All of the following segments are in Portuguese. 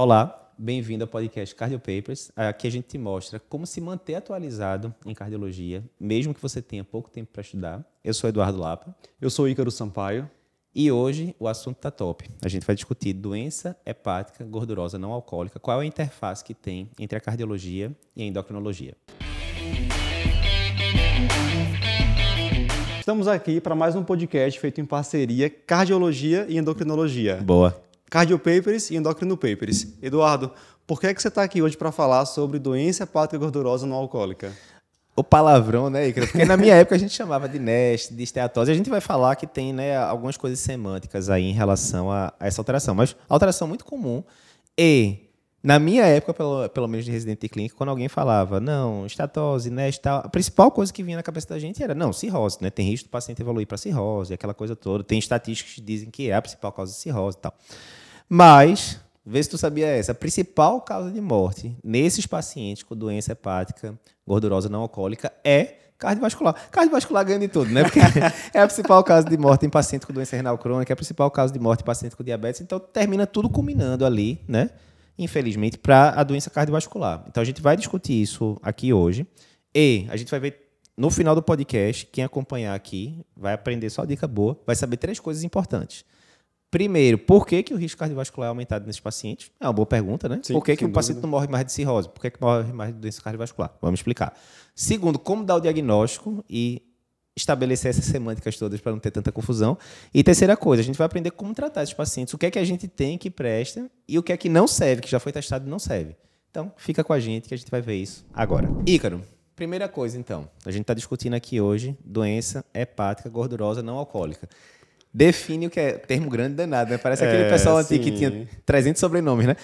Olá, bem-vindo ao podcast Cardio Papers. Aqui a gente te mostra como se manter atualizado em cardiologia, mesmo que você tenha pouco tempo para estudar. Eu sou Eduardo Lapa. Eu sou Ícaro Sampaio. E hoje o assunto está top. A gente vai discutir doença hepática gordurosa não alcoólica, qual é a interface que tem entre a cardiologia e a endocrinologia. Estamos aqui para mais um podcast feito em parceria Cardiologia e Endocrinologia. Boa. Cardio Papers e Endocrino Papers. Eduardo, por que, é que você está aqui hoje para falar sobre doença hepática gordurosa não alcoólica? O palavrão, né, Icaro? Porque na minha época a gente chamava de NEST, de esteatose. A gente vai falar que tem né, algumas coisas semânticas aí em relação a, a essa alteração. Mas alteração muito comum e na minha época, pelo, pelo menos de residente clínico, quando alguém falava, não, estatose, né, tal, a principal coisa que vinha na cabeça da gente era, não, cirrose, né? Tem risco do paciente evoluir para cirrose, aquela coisa toda. Tem estatísticas que dizem que é a principal causa de cirrose e tal. Mas, vê se tu sabia essa, a principal causa de morte nesses pacientes com doença hepática gordurosa não alcoólica é cardiovascular. Cardiovascular ganha de tudo, né? Porque é a principal causa de morte em paciente com doença renal crônica, é a principal causa de morte em paciente com diabetes, então termina tudo combinando ali, né? infelizmente, para a doença cardiovascular. Então a gente vai discutir isso aqui hoje. E a gente vai ver no final do podcast, quem acompanhar aqui vai aprender só dica boa, vai saber três coisas importantes. Primeiro, por que, que o risco cardiovascular é aumentado nesses pacientes? É uma boa pergunta, né? Sim, por que, que o paciente não morre mais de cirrose? Por que, que morre mais de doença cardiovascular? Vamos explicar. Segundo, como dar o diagnóstico e estabelecer essas semânticas todas para não ter tanta confusão. E terceira coisa, a gente vai aprender como tratar esses pacientes, o que é que a gente tem que presta e o que é que não serve, que já foi testado e não serve. Então, fica com a gente que a gente vai ver isso agora. Ícaro, primeira coisa então, a gente está discutindo aqui hoje doença hepática gordurosa não alcoólica. Define o que é termo grande danado, né? Parece aquele é, pessoal antigo que tinha 300 sobrenomes, né?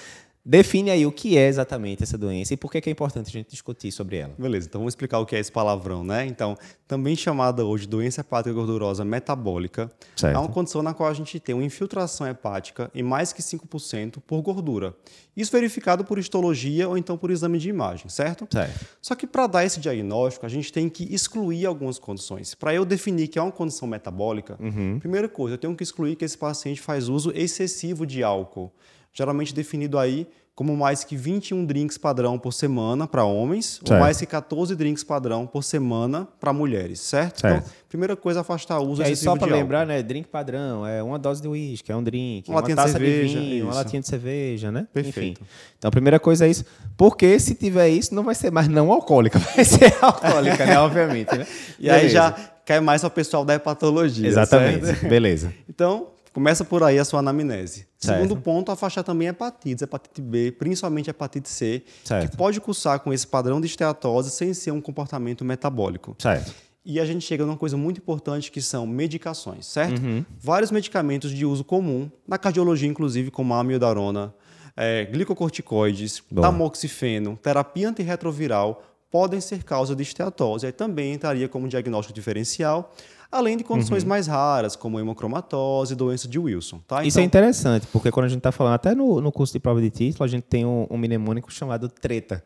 Define aí o que é exatamente essa doença e por que é importante a gente discutir sobre ela. Beleza, então vamos explicar o que é esse palavrão, né? Então, também chamada hoje doença hepática gordurosa metabólica, certo. é uma condição na qual a gente tem uma infiltração hepática em mais que 5% por gordura. Isso verificado por histologia ou então por exame de imagem, certo? Certo. Só que para dar esse diagnóstico, a gente tem que excluir algumas condições. Para eu definir que é uma condição metabólica, uhum. primeira coisa, eu tenho que excluir que esse paciente faz uso excessivo de álcool geralmente definido aí como mais que 21 drinks padrão por semana para homens, certo. ou mais que 14 drinks padrão por semana para mulheres, certo? certo? Então, primeira coisa, afastar o uso e aí, só para lembrar, né? Drink padrão é uma dose de uísque, é um drink, uma, uma taça de, cerveja, de vinho, uma latinha de cerveja, né? Perfeito. Enfim. Então, a primeira coisa é isso. Porque se tiver isso, não vai ser mais não alcoólica, vai ser alcoólica, né? Obviamente, né? E Beleza. aí já cai mais para o pessoal da hepatologia. Exatamente. Certo? Beleza. Então, Começa por aí a sua anamnese. Certo. Segundo ponto, afastar também hepatites, hepatite B, principalmente hepatite C, certo. que pode cursar com esse padrão de esteatose sem ser um comportamento metabólico. Certo. E a gente chega numa coisa muito importante que são medicações, certo? Uhum. Vários medicamentos de uso comum, na cardiologia inclusive, como a amiodarona, é, glicocorticoides, Boa. tamoxifeno, terapia antirretroviral, podem ser causa de esteatose. Aí também entraria como diagnóstico diferencial além de condições uhum. mais raras, como hemocromatose e doença de Wilson. Tá? Isso é então... é interessante, porque quando a gente está falando, até no, no curso de prova de título, a gente tem um, um mnemônico chamado treta.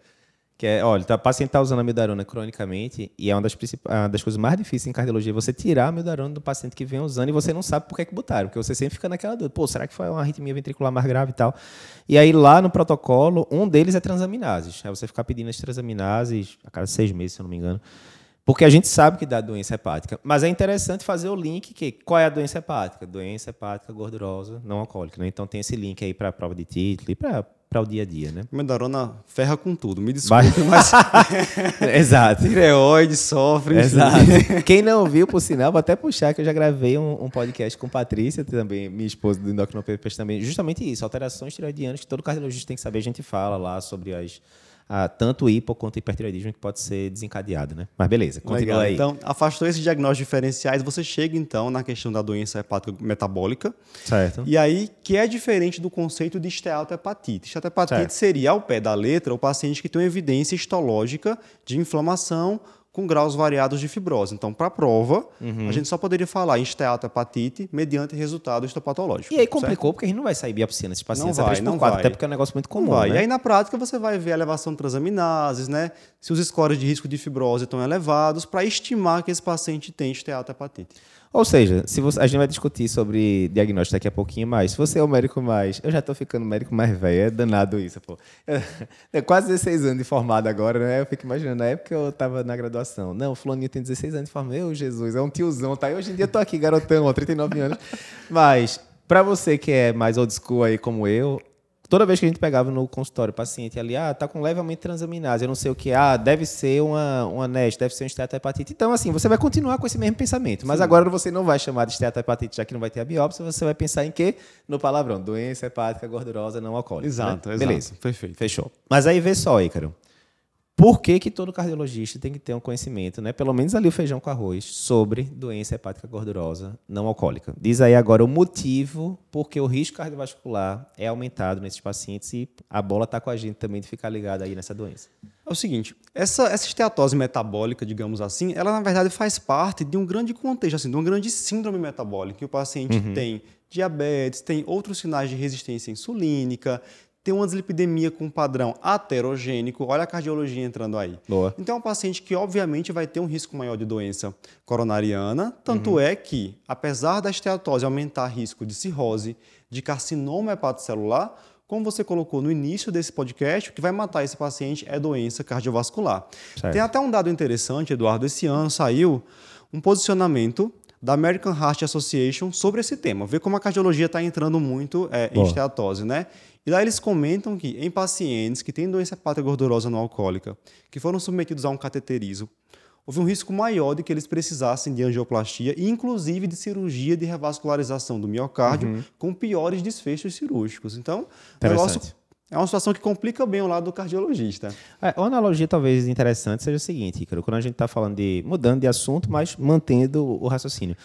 Que é, olha, tá, o paciente está usando a mildarona cronicamente e é uma das, uma das coisas mais difíceis em cardiologia você tirar a mildarona do paciente que vem usando e você não sabe por que, que botaram, porque você sempre fica naquela dúvida, pô, será que foi uma arritmia ventricular mais grave e tal? E aí lá no protocolo, um deles é transaminases. É você ficar pedindo as transaminases a cada seis meses, se eu não me engano. Porque a gente sabe que dá doença hepática. Mas é interessante fazer o link que qual é a doença hepática? Doença hepática gordurosa não alcoólica. Né? Então tem esse link aí para a prova de título e para para o dia a dia, né? Medarona ferra com tudo. Me desculpe, mas exato. Tireoide sofre. Exato. Quem não viu, por sinal, vou até puxar que eu já gravei um, um podcast com Patrícia, também minha esposa do Endocrinopapers também, justamente isso, alterações tireoidianas que todo cardiologista tem que saber. A gente fala lá sobre as ah, tanto hipo quanto hipertireoidismo que pode ser desencadeado, né? Mas beleza, continua Legal. aí. Então, afastou esses diagnósticos diferenciais, você chega então na questão da doença hepática metabólica. Certo. E aí, que é diferente do conceito de esteatohepatite. Esteatohepatite certo. seria, ao pé da letra, o paciente que tem uma evidência histológica de inflamação com graus variados de fibrose. Então, para a prova, uhum. a gente só poderia falar em esteatohepatite mediante resultado histopatológico. E aí complicou, certo? porque a gente não vai sair biopsia nesses pacientes não vai, não 4, vai. até porque é um negócio muito comum. Né? E aí, na prática, você vai ver a elevação de transaminases, né? se os scores de risco de fibrose estão elevados, para estimar que esse paciente tem esteatohepatite. Ou seja, se você, a gente vai discutir sobre diagnóstico daqui a pouquinho mais. Se você é o médico mais. Eu já estou ficando médico mais velho, é danado isso, pô. É quase 16 anos de formado agora, né? Eu fico imaginando, na época eu estava na graduação. Não, o Fulaninho tem 16 anos de formado. Meu Jesus, é um tiozão, tá? E hoje em dia eu tô aqui, garotão, ó, 39 anos. Mas, para você que é mais old school aí como eu, Toda vez que a gente pegava no consultório paciente ali, ah, tá com levemente transaminase, eu não sei o que, ah, deve ser uma, uma NEST, deve ser um esteatohepatite. Então, assim, você vai continuar com esse mesmo pensamento, mas Sim. agora você não vai chamar de esteatohepatite, já que não vai ter a biópsia, você vai pensar em quê? No palavrão, doença hepática gordurosa não alcoólica. Né? Exato, né? exato. Beleza. Perfeito. Fechou. Mas aí vê só, Ícaro. Por que, que todo cardiologista tem que ter um conhecimento, né? pelo menos ali o feijão com arroz, sobre doença hepática gordurosa não alcoólica? Diz aí agora o motivo porque o risco cardiovascular é aumentado nesses pacientes e a bola está com a gente também de ficar ligada aí nessa doença. É o seguinte, essa, essa esteatose metabólica, digamos assim, ela na verdade faz parte de um grande contexto, assim, de uma grande síndrome metabólica, que o paciente uhum. tem diabetes, tem outros sinais de resistência insulínica, tem uma dislipidemia com padrão aterogênico, olha a cardiologia entrando aí. Boa. Então é um paciente que obviamente vai ter um risco maior de doença coronariana, tanto uhum. é que, apesar da esteatose aumentar risco de cirrose, de carcinoma hepatocelular, como você colocou no início desse podcast, o que vai matar esse paciente é doença cardiovascular. Certo. Tem até um dado interessante, Eduardo, esse ano saiu um posicionamento da American Heart Association sobre esse tema. Vê como a cardiologia está entrando muito é, em esteatose, né? E lá eles comentam que em pacientes que têm doença hepática gordurosa não alcoólica, que foram submetidos a um cateterismo, houve um risco maior de que eles precisassem de angioplastia e inclusive de cirurgia de revascularização do miocárdio uhum. com piores desfechos cirúrgicos. Então, o negócio é uma situação que complica bem o lado do cardiologista. É, uma analogia talvez interessante seja o seguinte, Ícaro, quando a gente está falando de mudando de assunto, mas mantendo o raciocínio.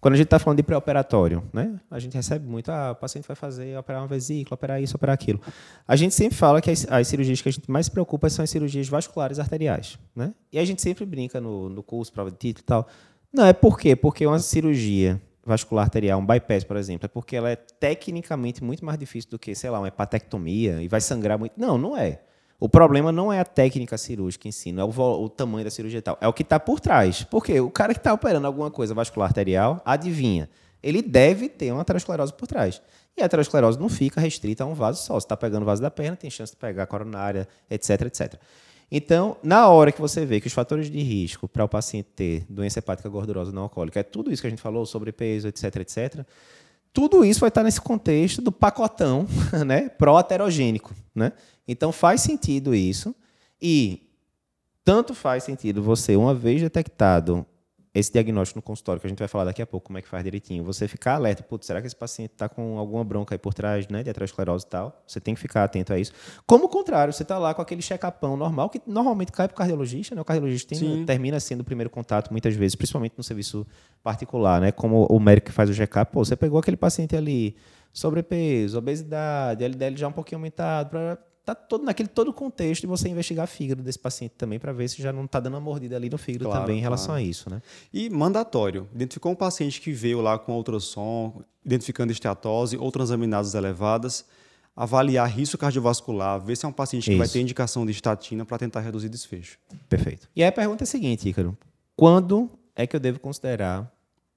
Quando a gente está falando de pré-operatório, né? A gente recebe muito, ah, o paciente vai fazer, operar uma vesícula, operar isso, operar aquilo. A gente sempre fala que as, as, cirurgias que a gente mais se preocupa são as cirurgias vasculares arteriais, né? E a gente sempre brinca no, no curso, prova de título e tal. Não, é por quê? Porque uma cirurgia vascular arterial, um bypass, por exemplo, é porque ela é tecnicamente muito mais difícil do que, sei lá, uma hepatectomia e vai sangrar muito. Não, não é. O problema não é a técnica cirúrgica em si, não é o, o tamanho da cirurgia e tal. É o que está por trás. Porque o cara que está operando alguma coisa vascular arterial, adivinha, ele deve ter uma aterosclerose por trás. E a aterosclerose não fica restrita a um vaso só. Se está pegando o vaso da perna, tem chance de pegar a coronária, etc, etc. Então, na hora que você vê que os fatores de risco para o paciente ter doença hepática gordurosa não alcoólica é tudo isso que a gente falou, sobrepeso, etc, etc, tudo isso vai estar nesse contexto do pacotão né, pró-aterogênico. Né? Então faz sentido isso. E tanto faz sentido você, uma vez detectado esse diagnóstico no consultório, que a gente vai falar daqui a pouco como é que faz direitinho, você ficar alerta, putz, será que esse paciente está com alguma bronca aí por trás, né, de aterosclerose e tal? Você tem que ficar atento a isso. Como o contrário, você está lá com aquele check-upão normal, que normalmente cai para o cardiologista, né? O cardiologista tem, termina sendo o primeiro contato muitas vezes, principalmente no serviço particular, né? Como o médico que faz o check-up, pô, você pegou aquele paciente ali, sobrepeso, obesidade, LDL já um pouquinho aumentado, para tá todo naquele todo contexto de você investigar fígado desse paciente também para ver se já não está dando uma mordida ali no fígado claro, também em relação claro. a isso, né? E mandatório. Identificou um paciente que veio lá com ultrassom, identificando esteatose ou transaminases elevadas, avaliar risco cardiovascular, ver se é um paciente que isso. vai ter indicação de estatina para tentar reduzir desfecho. Perfeito. E aí a pergunta é a seguinte, Ícaro. Quando é que eu devo considerar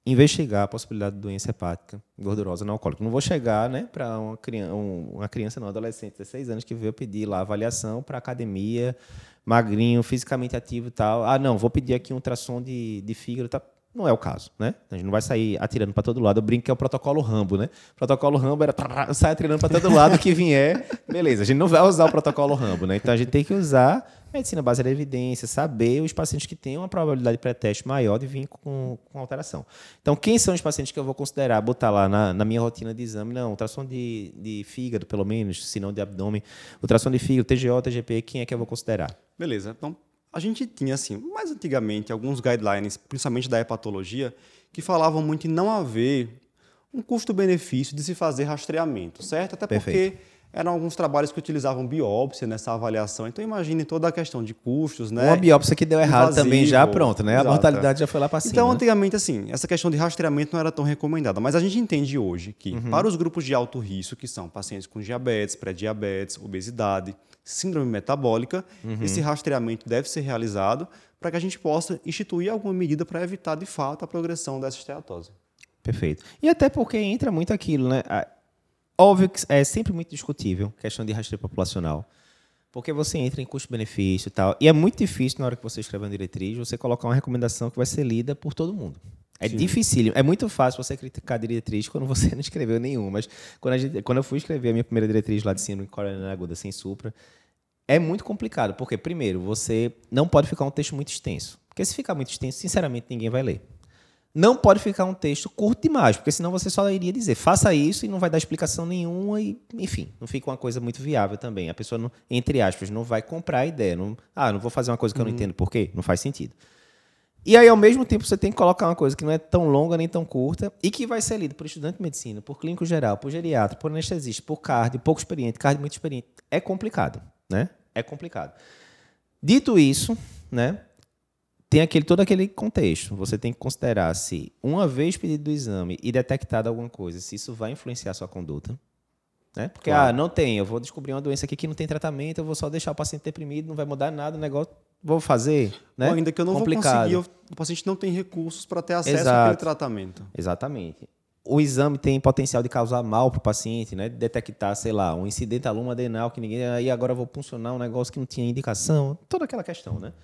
investigar a possibilidade de doença hepática gordurosa não alcoólica. Não vou chegar né, para uma criança, uma criança, não, adolescente de 16 anos que veio pedir lá avaliação para academia, magrinho, fisicamente ativo e tal. Ah, não, vou pedir aqui um ultrassom de, de fígado. Tá. Não é o caso, né? A gente não vai sair atirando para todo lado. Eu brinco que é o protocolo Rambo, né? O protocolo Rambo era sai atirando para todo lado que vier. Beleza, a gente não vai usar o protocolo Rambo, né? Então a gente tem que usar medicina baseada em evidência, saber os pacientes que têm uma probabilidade de pré-teste maior de vir com, com, alteração. Então, quem são os pacientes que eu vou considerar, botar lá na, na minha rotina de exame? Não, ultrassom de, de fígado, pelo menos, se não de abdômen. Ultrassom de fígado, TGO, TGP, quem é que eu vou considerar? Beleza. Então, a gente tinha, assim, mais antigamente, alguns guidelines, principalmente da hepatologia, que falavam muito em não haver um custo-benefício de se fazer rastreamento, certo? Até Perfeito. porque eram alguns trabalhos que utilizavam biópsia nessa avaliação. Então imagine toda a questão de custos, né? Uma biópsia que deu errado Invasivo, também já pronto, né? Exato. A mortalidade já foi lá para cima. Então antigamente assim, essa questão de rastreamento não era tão recomendada, mas a gente entende hoje que uhum. para os grupos de alto risco, que são pacientes com diabetes, pré-diabetes, obesidade, síndrome metabólica, uhum. esse rastreamento deve ser realizado para que a gente possa instituir alguma medida para evitar de fato a progressão dessa esteatose. Perfeito. E até porque entra muito aquilo, né? Óbvio que é sempre muito discutível questão de rastreio populacional. Porque você entra em custo-benefício e tal. E é muito difícil, na hora que você escreve uma diretriz, você colocar uma recomendação que vai ser lida por todo mundo. É Sim. difícil. É muito fácil você criticar a diretriz quando você não escreveu nenhuma. Mas quando, gente, quando eu fui escrever a minha primeira diretriz lá de síndrome coronariana aguda sem supra, é muito complicado. Porque, primeiro, você não pode ficar um texto muito extenso. Porque se ficar muito extenso, sinceramente, ninguém vai ler não pode ficar um texto curto demais, porque senão você só iria dizer faça isso e não vai dar explicação nenhuma e, enfim, não fica uma coisa muito viável também. A pessoa, não, entre aspas, não vai comprar a ideia. Não, ah, não vou fazer uma coisa que eu não uhum. entendo por quê. Não faz sentido. E aí, ao mesmo tempo, você tem que colocar uma coisa que não é tão longa nem tão curta e que vai ser lida por estudante de medicina, por clínico geral, por geriatra, por anestesista, por cardio, pouco experiente, cardio muito experiente. É complicado, né? É complicado. Dito isso, né? Tem aquele, todo aquele contexto. Você tem que considerar se, uma vez pedido do exame e detectado alguma coisa, se isso vai influenciar a sua conduta. Né? Porque, claro. ah, não tem, eu vou descobrir uma doença aqui que não tem tratamento, eu vou só deixar o paciente deprimido, não vai mudar nada, o negócio, vou fazer. Né? Ou ainda que eu não Complicado. vou conseguir, o paciente não tem recursos para ter acesso Exato. àquele tratamento. Exatamente. O exame tem potencial de causar mal para o paciente, né? De detectar, sei lá, um incidente aluno adenal que ninguém. Aí agora eu vou funcionar um negócio que não tinha indicação. Toda aquela questão, né?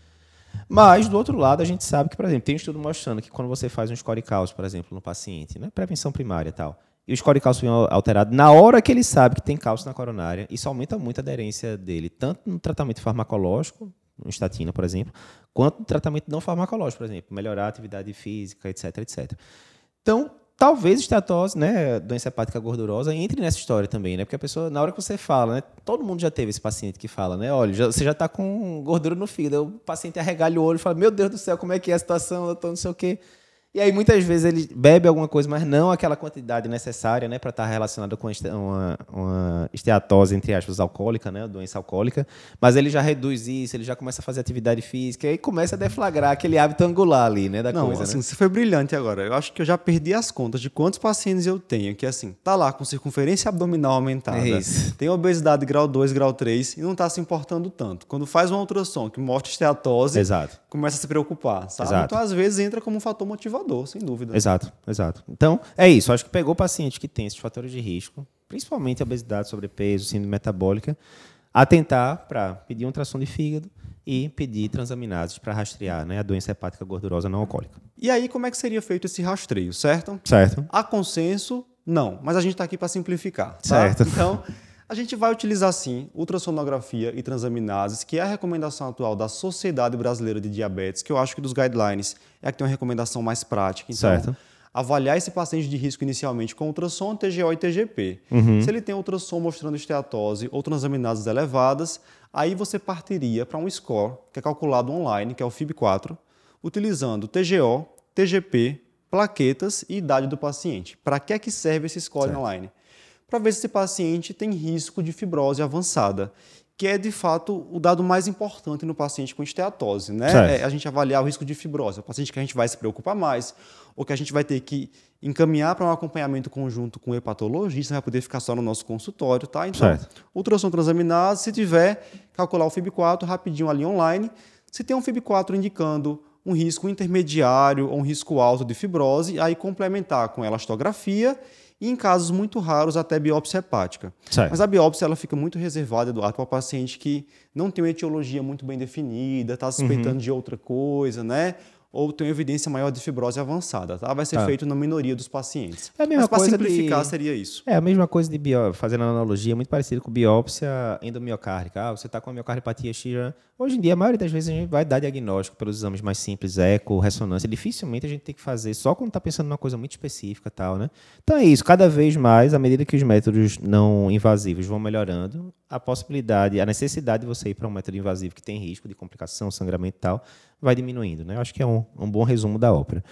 Mas, do outro lado, a gente sabe que, por exemplo, tem um estudo mostrando que quando você faz um score cálcio, por exemplo, no paciente, né, prevenção primária e tal, e o score cálcio vem alterado, na hora que ele sabe que tem cálcio na coronária, isso aumenta muito a aderência dele, tanto no tratamento farmacológico, estatina, por exemplo, quanto no tratamento não farmacológico, por exemplo, melhorar a atividade física, etc, etc. Então, Talvez esteatose, né, doença hepática gordurosa, entre nessa história também, né? Porque a pessoa, na hora que você fala, né, todo mundo já teve esse paciente que fala, né, olha, já, você já está com gordura no fígado, o paciente arregalha o olho e fala, meu Deus do céu, como é que é a situação, eu tô não sei o quê. E aí, muitas vezes, ele bebe alguma coisa, mas não aquela quantidade necessária né, para estar tá relacionada com uma, uma esteatose, entre aspas, alcoólica, né, doença alcoólica. Mas ele já reduz isso, ele já começa a fazer atividade física, e aí começa a deflagrar aquele hábito angular ali, né, da não, coisa. Assim, né? você foi brilhante agora. Eu acho que eu já perdi as contas de quantos pacientes eu tenho que, assim, tá lá com circunferência abdominal aumentada, é tem obesidade grau 2, grau 3 e não está se importando tanto. Quando faz uma ultrassom que mostra esteatose, Exato. começa a se preocupar, sabe? Exato. Então, às vezes, entra como um fator motivador sem dúvida. Exato, exato. Então, é isso. Acho que pegou paciente que tem esses fatores de risco, principalmente obesidade, sobrepeso, síndrome metabólica, atentar para pedir um ultrassom de fígado e pedir transaminases para rastrear né, a doença hepática gordurosa não alcoólica. E aí, como é que seria feito esse rastreio, certo? Certo. Há consenso? Não, mas a gente está aqui para simplificar. Tá? Certo. Então. A gente vai utilizar sim ultrassonografia e transaminases, que é a recomendação atual da Sociedade Brasileira de Diabetes, que eu acho que dos guidelines é a que tem uma recomendação mais prática. Então, certo. avaliar esse paciente de risco inicialmente com ultrassom, TGO e TGP. Uhum. Se ele tem ultrassom mostrando esteatose ou transaminases elevadas, aí você partiria para um score que é calculado online, que é o FIB4, utilizando TGO, TGP, plaquetas e idade do paciente. Para que é que serve esse score certo. online? Para ver se esse paciente tem risco de fibrose avançada, que é de fato o dado mais importante no paciente com esteatose, né? É a gente avaliar o risco de fibrose, o paciente que a gente vai se preocupar mais, ou que a gente vai ter que encaminhar para um acompanhamento conjunto com o hepatologista, vai poder ficar só no nosso consultório, tá? Então, certo. ultrassom transaminase, se tiver, calcular o FIB4 rapidinho ali online. Se tem um FIB4 indicando um risco intermediário ou um risco alto de fibrose, aí complementar com elastografia e em casos muito raros até biópsia hepática. Certo. Mas a biópsia ela fica muito reservada do para o paciente que não tem uma etiologia muito bem definida, está suspeitando uhum. de outra coisa, né? Ou tem evidência maior de fibrose avançada, tá? Vai ser tá. feito na minoria dos pacientes. É a mesma Mas para simplificar de... seria isso. É a mesma coisa de biópsia, fazendo analogia, muito parecido com biópsia endomiocárdica. Ah, você está com a miocardiopatia X. Hoje em dia, a maioria das vezes a gente vai dar diagnóstico pelos exames mais simples, eco, ressonância. Dificilmente a gente tem que fazer só quando está pensando numa coisa muito específica, tal, né? Então é isso. Cada vez mais, à medida que os métodos não invasivos vão melhorando, a possibilidade, a necessidade de você ir para um método invasivo que tem risco de complicação, sangramento e tal, vai diminuindo. Né? Eu acho que é um, um bom resumo da ópera.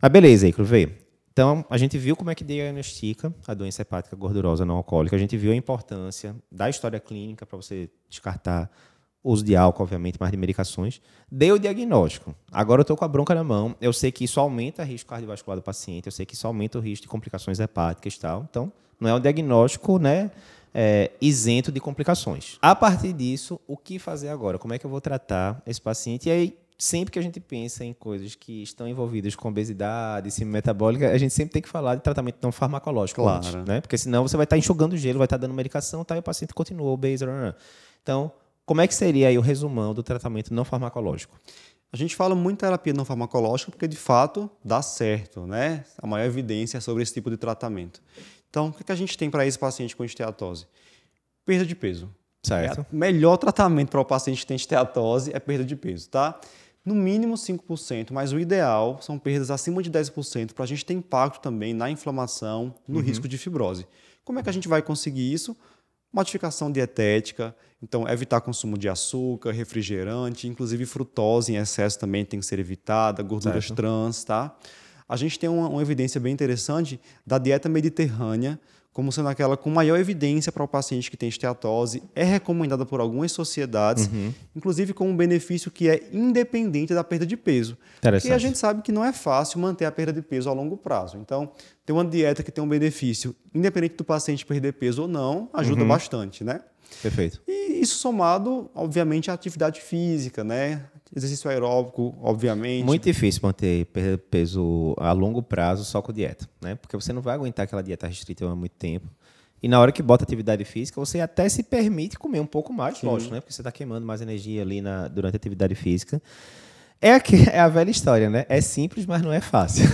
Mas beleza, Icro, vê. Então, a gente viu como é que diagnostica a doença hepática gordurosa não alcoólica, a gente viu a importância da história clínica para você descartar uso de álcool, obviamente, mais de medicações. Deu o diagnóstico. Agora eu estou com a bronca na mão. Eu sei que isso aumenta o risco cardiovascular do paciente, eu sei que isso aumenta o risco de complicações hepáticas e tal. Então, não é um diagnóstico né, é, isento de complicações. A partir disso, o que fazer agora? Como é que eu vou tratar esse paciente? E aí, sempre que a gente pensa em coisas que estão envolvidas com obesidade, síndrome metabólica, a gente sempre tem que falar de tratamento não farmacológico Claro. antes, né? Porque senão você vai estar enxugando gelo, vai estar dando medicação, tá, e o paciente continua obeso. blá, blá, blá. Então, como é que seria aí o resumão do tratamento não farmacológico? A gente fala muito em terapia não farmacológica porque, de fato, dá certo, né? A maior evidência é sobre esse tipo de tratamento. Então, o que, que a gente tem para esse paciente com esteatose? Perda de peso. Certo. É o melhor tratamento para o paciente que tem esteatose é perda de peso, tá? No mínimo 5%, mas o ideal são perdas acima de 10% para a gente ter impacto também na inflamação, no risco de fibrose. Como é que a gente vai conseguir isso? Modificação dietética, então evitar consumo de açúcar, refrigerante, inclusive frutose em excesso também tem que ser evitada, gorduras Certo. trans, tá? A gente tem uma, uma evidência bem interessante da dieta mediterrânea como sendo aquela com maior evidência para o paciente que tem esteatose, é recomendada por algumas sociedades, Uhum. inclusive com um benefício que é independente da perda de peso. Porque a gente sabe que não é fácil manter a perda de peso a longo prazo. Então, ter uma dieta que tem um benefício, independente do paciente perder peso ou não, ajuda bastante, né? Perfeito. E isso somado, obviamente, à atividade física, né? Exercício aeróbico, obviamente. Muito difícil manter pe- peso a longo prazo só com dieta, né? Porque você não vai aguentar aquela dieta restrita há muito tempo. E na hora que bota atividade física, você até se permite comer um pouco mais, lógico, né? Porque você está queimando mais energia ali na, durante a atividade física. É, aqui, é a velha história, né? É simples, mas não é fácil.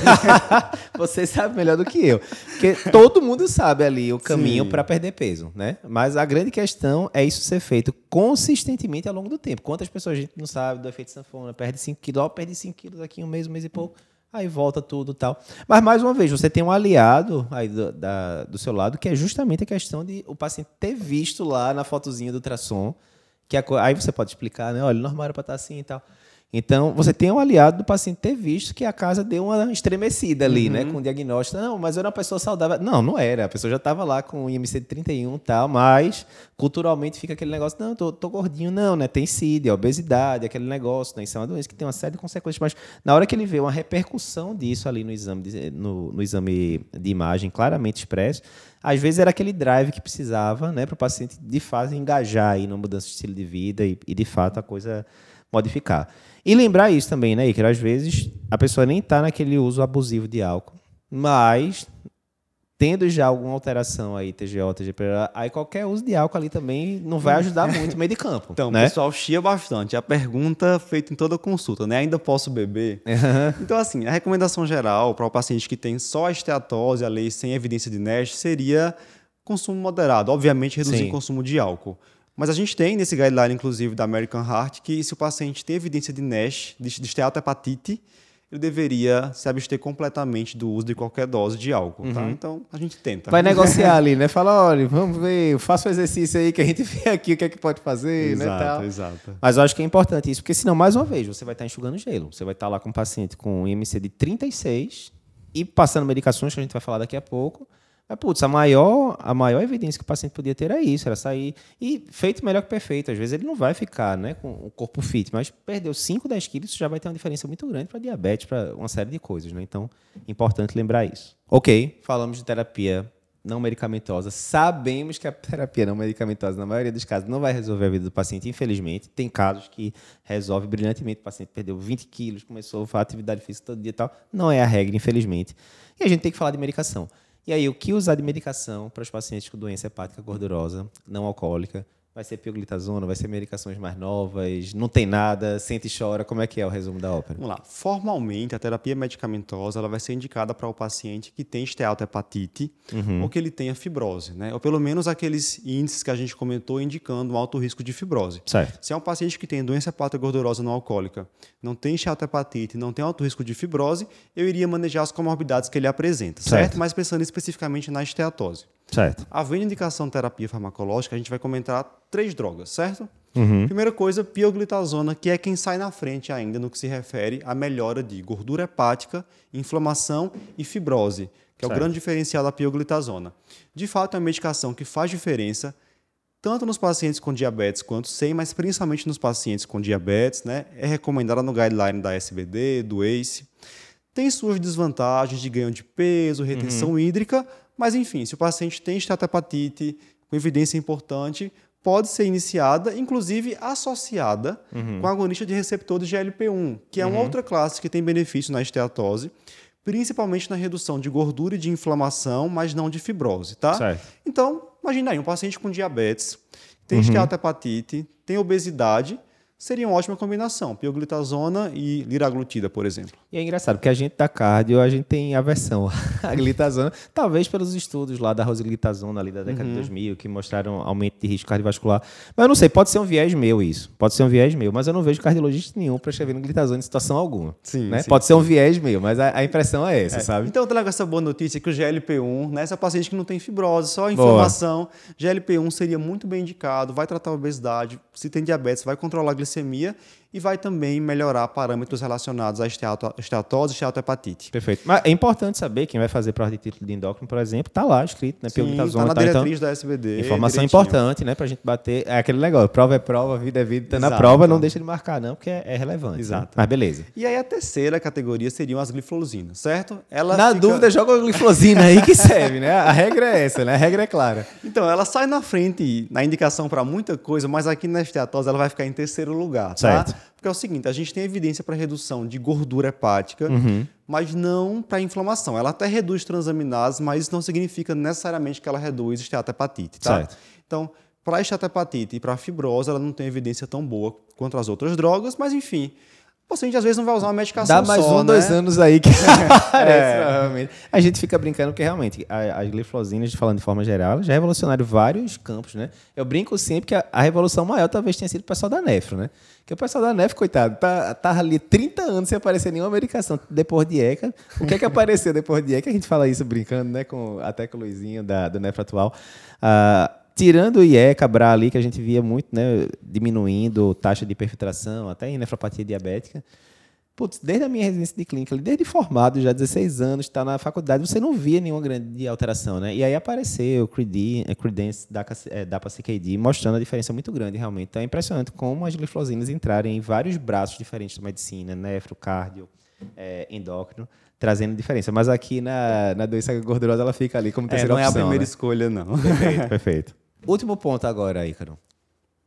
você sabe melhor do que eu. Porque todo mundo sabe ali o caminho para perder peso, né? Mas a grande questão é isso ser feito consistentemente ao longo do tempo. Quantas pessoas a gente não sabe do efeito sanfona? Perde 5 quilos, ó, perde 5 quilos aqui um mês, um mês e pouco. Aí volta tudo e tal. Mas, mais uma vez, você tem um aliado aí do, da- do seu lado, que é justamente a questão de o paciente ter visto lá na fotozinha do ultrassom, que a aí você pode explicar, né? Olha, normal era para estar assim e tal. Então, você tem um aliado do paciente ter visto que a casa deu uma estremecida ali, né? Com o diagnóstico. Não, mas eu era uma pessoa saudável. Não, não era. A pessoa já estava lá com o IMC de 31 e tal, mas culturalmente fica aquele negócio, não, tô, tô gordinho, não, né? Tem CID, obesidade, aquele negócio, né? Isso é uma doença que tem uma série de consequências. Mas na hora que ele vê uma repercussão disso ali no exame de, no, no exame de imagem claramente expresso, às vezes era aquele drive que precisava, né? Para o paciente de fato engajar aí na mudança de estilo de vida e, e de fato a coisa modificar. E lembrar isso também, né, Iker? Às vezes a pessoa nem está naquele uso abusivo de álcool, mas tendo já alguma alteração aí, TGO, TGP, aí qualquer uso de álcool ali também não vai ajudar muito no meio de campo. Então, o né? pessoal chia bastante. A pergunta feita em toda consulta, né? Ainda posso beber? Então, assim, a recomendação geral para o paciente que tem só a esteatose, a lei sem evidência de NASH, seria consumo moderado. Obviamente, reduzir Sim. o consumo de álcool. Mas a gente tem nesse guideline, inclusive, da American Heart, que se o paciente tem evidência de NASH, de, esteatohepatite, ele deveria se abster completamente do uso de qualquer dose de álcool, tá? Então, a gente tenta. Vai negociar ali, né? Fala, olha, vamos ver, faça o exercício aí que a gente vê aqui o que é que pode fazer, né? Exato, Tal. exato. Mas eu acho que é importante isso, porque senão, mais uma vez, você vai estar enxugando gelo. Você vai estar lá com um paciente com um IMC de 36 e passando medicações, que a gente vai falar daqui a pouco. Mas, putz, a maior, a maior evidência que o paciente podia ter era isso, era sair. E feito melhor que perfeito. Às vezes ele não vai ficar né, com o corpo fit, mas perdeu 5, 10 quilos, isso já vai ter uma diferença muito grande para diabetes, para uma série de coisas. Né? Então, importante lembrar isso. Ok, falamos de terapia não medicamentosa. Sabemos que a terapia não medicamentosa, na maioria dos casos, não vai resolver a vida do paciente, infelizmente. Tem casos que resolve brilhantemente. O paciente perdeu 20 quilos, começou a atividade física todo dia e tal. Não é a regra, infelizmente. E a gente tem que falar de medicação. E aí, o que usar de medicação para os pacientes com doença hepática gordurosa, não alcoólica? Vai ser pioglitazona, vai ser medicações mais novas, não tem nada, sente e chora. Como é que é o resumo da ópera? Vamos lá. Formalmente, a terapia medicamentosa ela vai ser indicada para o paciente que tem esteatohepatite ou que ele tenha fibrose, né? Ou pelo menos aqueles índices que a gente comentou indicando um alto risco de fibrose. Certo. Se é um paciente que tem doença hepática gordurosa não alcoólica, não tem esteatohepatite, não tem alto risco de fibrose, eu iria manejar as comorbidades que ele apresenta, certo? Certo. Mas pensando especificamente na esteatose. Certo. Havendo indicação de terapia farmacológica, a gente vai comentar três drogas, certo? Uhum. Primeira coisa, pioglitazona, que é quem sai na frente ainda no que se refere à melhora de gordura hepática, inflamação e fibrose, que é certo. o grande diferencial da pioglitazona. De fato, é uma medicação que faz diferença tanto nos pacientes com diabetes quanto sem, mas principalmente nos pacientes com diabetes, né? É recomendada no guideline da SBD, do ACE. Tem suas desvantagens de ganho de peso, retenção uhum. hídrica, mas enfim, se o paciente tem esteatopatite com evidência importante, pode ser iniciada, inclusive associada uhum. com agonista de receptor de GLP-1, que é uma uhum. outra classe que tem benefício na esteatose, principalmente na redução de gordura e de inflamação, mas não de fibrose, tá? Certo. Então, imagina aí, um paciente com diabetes, tem uhum. esteatohepatite, tem obesidade, seria uma ótima combinação, pioglitazona e liraglutida, por exemplo. E é engraçado, porque a gente da cardio, a gente tem aversão à glitazona, talvez pelos estudos lá da rosiglitazona ali da década uhum. de 2000, que mostraram aumento de risco cardiovascular. Mas eu não sei, pode ser um viés meu isso, pode ser um viés meu, mas eu não vejo cardiologista nenhum prescrevendo glitazona em situação alguma. Sim, né? sim Pode sim. ser um viés meu, mas a, a impressão é essa, é. sabe? Então eu trago essa boa notícia que o GLP-1, nessa paciente que não tem fibrose, só inflamação, GLP-1 seria muito bem indicado, vai tratar a obesidade, se tem diabetes, vai controlar a glicemia glicemia e vai também melhorar parâmetros relacionados à esteatose e esteatohepatite. Perfeito. Mas é importante saber, quem vai fazer prova de título de endócrino, por exemplo, está lá escrito, né? Sim, está na tá, diretriz então, da SBD. Informação direitinho. importante, né? Para a gente bater. É aquele negócio, prova é prova, vida é vida, está na prova, não deixa de marcar não, porque é, é relevante. Né? Exato. Né? Mas beleza. E aí a terceira categoria seriam as glifosinas, certo? Ela na fica... dúvida, joga a glifosina aí que serve, né? A regra é essa, né? A regra é clara. Então, ela sai na frente na indicação para muita coisa, mas aqui na esteatose ela vai ficar em terceiro lugar, tá? Certo. Porque é o seguinte, a gente tem evidência para redução de gordura hepática, uhum. mas não para inflamação. Ela até reduz transaminases, mas isso não significa necessariamente que ela reduz esteatohepatite, tá? Certo. Então, para esteatohepatite e para fibrose, ela não tem evidência tão boa quanto as outras drogas, mas enfim, o paciente às vezes não vai usar uma medicação Dá mais só, um, né? dois anos aí que é. A gente fica brincando que realmente as glifosinas, falando de forma geral, já revolucionaram vários campos, né? Eu brinco sempre que a, a revolução maior talvez tenha sido o pessoal da Nefro, né? Que o pessoal da Nefro, coitado, tá, tá ali 30 anos sem aparecer nenhuma medicação depois de ECA. O que é que apareceu depois de ECA? A gente fala isso brincando, né? Com, até com o Luizinho da, do Nefro atual. Uh, tirando o IECA, BRA ali, que a gente via muito, né, diminuindo taxa de perfiltração, até em nefropatia diabética. Putz, desde a minha residência de clínica, desde formado, já 16 anos, está na faculdade, você não via nenhuma grande alteração, né? E aí apareceu o Credence da, é, da CKD, mostrando a diferença muito grande, realmente. Então é impressionante como as glifosinas entrarem em vários braços diferentes da medicina, nefro, cardio, é, endócrino, trazendo diferença. Mas aqui na, na doença gordurosa ela fica ali como é, terceira é, não opção. Não é a primeira né? escolha, não. Perfeito, perfeito. Último ponto agora, Ícaro.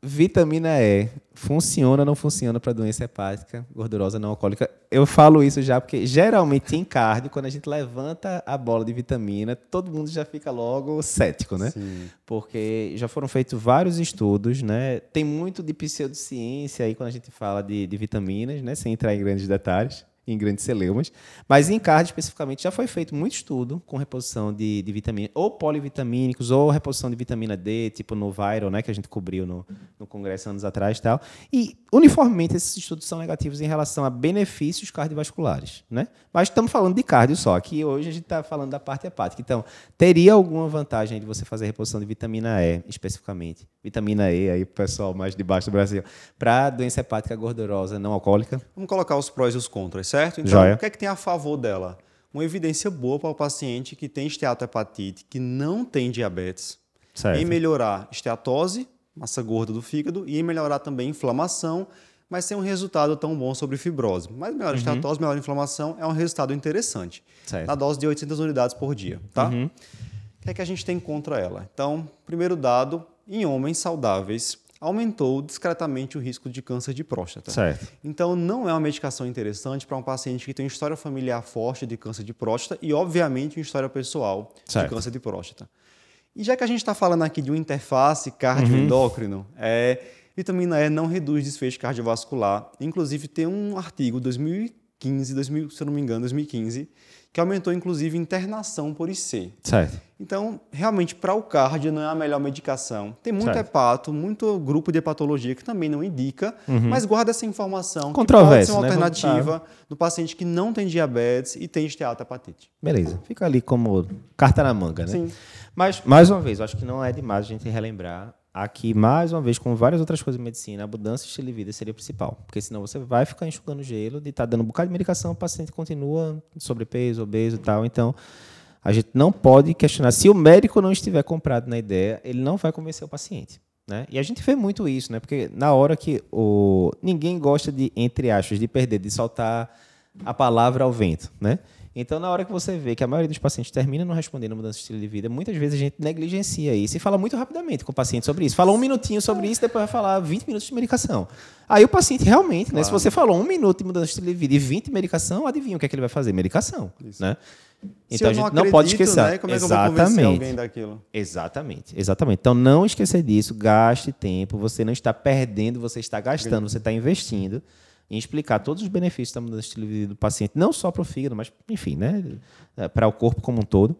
Vitamina E funciona ou não funciona para doença hepática gordurosa não alcoólica? Eu falo isso já porque geralmente em cardio, quando a gente levanta a bola de vitamina, todo mundo já fica logo cético, né? Sim. Porque já foram feitos vários estudos, né? Tem muito de pseudociência aí quando a gente fala de, de vitaminas, né? Sem entrar em grandes detalhes em grandes celeumas. Mas em cardio, especificamente, já foi feito muito estudo com reposição de, de vitamina, ou polivitamínicos, ou reposição de vitamina D, tipo no Viral, né, que a gente cobriu no, no congresso anos atrás e tal. E, uniformemente, esses estudos são negativos em relação a benefícios cardiovasculares. Né? Mas estamos falando de cardio só, que hoje a gente está falando da parte hepática. Então, teria alguma vantagem de você fazer reposição de vitamina E, especificamente? Vitamina E, aí, pessoal mais de baixo do Brasil, para doença hepática gordurosa não alcoólica? Vamos colocar os prós e os contras, certo? Então, Joia. o que é que tem a favor dela? Uma evidência boa para o paciente que tem esteatohepatite, que não tem diabetes, certo. em melhorar esteatose, massa gorda do fígado, e em melhorar também inflamação, mas sem um resultado tão bom sobre fibrose. Mas melhor uhum. esteatose, melhor inflamação é um resultado interessante. Certo. Na dose de 800 unidades por dia, tá? Uhum. O que é que a gente tem contra ela? Então, primeiro dado, em homens saudáveis, aumentou discretamente o risco de câncer de próstata. Certo. Então, não é uma medicação interessante para um paciente que tem história familiar forte de câncer de próstata e, obviamente, uma história pessoal certo. de câncer de próstata. E já que a gente está falando aqui de uma interface cardioendócrino, uhum. é, vitamina E não reduz desfecho cardiovascular. Inclusive, tem um artigo 2015, 2000, se eu não me engano, 2015, que aumentou inclusive internação por IC. Certo. Então, realmente, para o cardio não é a melhor medicação. Tem muito certo. hepato, muito grupo de hepatologia que também não indica, uhum. mas guarda essa informação que pode ser uma né? alternativa do paciente que não tem diabetes e tem esteatohepatite. Beleza, fica ali como carta na manga, né? Sim. Mas, mais uma vez, eu acho que não é demais a gente relembrar aqui, mais uma vez, com várias outras coisas de medicina, a mudança de estilo de vida seria principal. Porque senão você vai ficar enxugando gelo de estar tá dando um bocado de medicação, o paciente continua sobrepeso, obeso e tal. Então, a gente não pode questionar. Se o médico não estiver comprado na ideia, ele não vai convencer o paciente. Né? E a gente vê muito isso, né? porque na hora que o... ninguém gosta de, entre aspas, de perder, de soltar a palavra ao vento. Né? Então, na hora que você vê que a maioria dos pacientes termina não respondendo mudança de estilo de vida, muitas vezes a gente negligencia isso e fala muito rapidamente com o paciente sobre isso. Fala um minutinho sobre isso, depois vai falar 20 minutos de medicação. Aí o paciente realmente, claro. né, se você falou um minuto de mudança de estilo de vida e 20 de medicação, adivinha o que é que ele vai fazer? Medicação. Isso. Né? Então a gente não, não pode esquecer. Né? Como é que Exatamente. eu vou alguém daquilo? Exatamente. Exatamente. Então não esquecer disso, gaste tempo, você não está perdendo, você está gastando, você está investindo em explicar todos os benefícios da mudança de estilo de vida do paciente, não só para o fígado, mas, enfim, né, eh, para o corpo como um todo.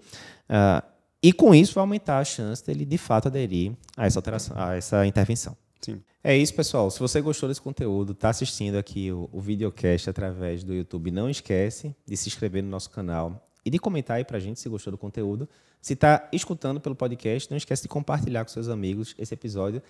Uh, e com isso vai aumentar a chance dele, de fato, aderir a essa, alteração, a essa intervenção. Sim. É isso, pessoal. Se você gostou desse conteúdo, está assistindo aqui o, o videocast através do YouTube, não esquece de se inscrever no nosso canal e de comentar aí para a gente se gostou do conteúdo. Se está escutando pelo podcast, não esquece de compartilhar com seus amigos esse episódio.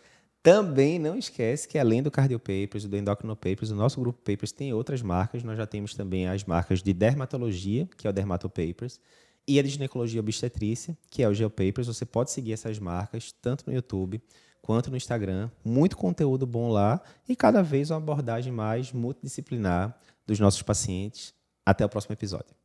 Também não esquece que além do Cardio Papers, do Endocrino Papers, o nosso grupo Papers tem outras marcas. Nós já temos também as marcas de dermatologia, que é o Dermato Papers, e a de ginecologia obstetrícia, que é o GeoPapers. Você pode seguir essas marcas tanto no YouTube quanto no Instagram. Muito conteúdo bom lá e cada vez uma abordagem mais multidisciplinar dos nossos pacientes. Até o próximo episódio.